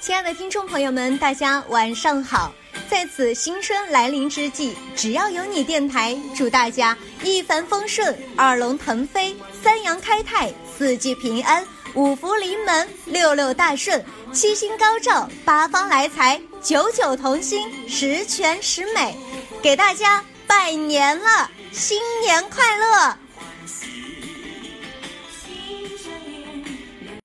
亲爱的听众朋友们大家晚上好。在此新春来临之际只要有你电台祝大家一帆风顺二龙腾飞三阳开泰四季平安五福临门六六大顺七星高照八方来财九九同心十全十美给大家拜年了新年快乐。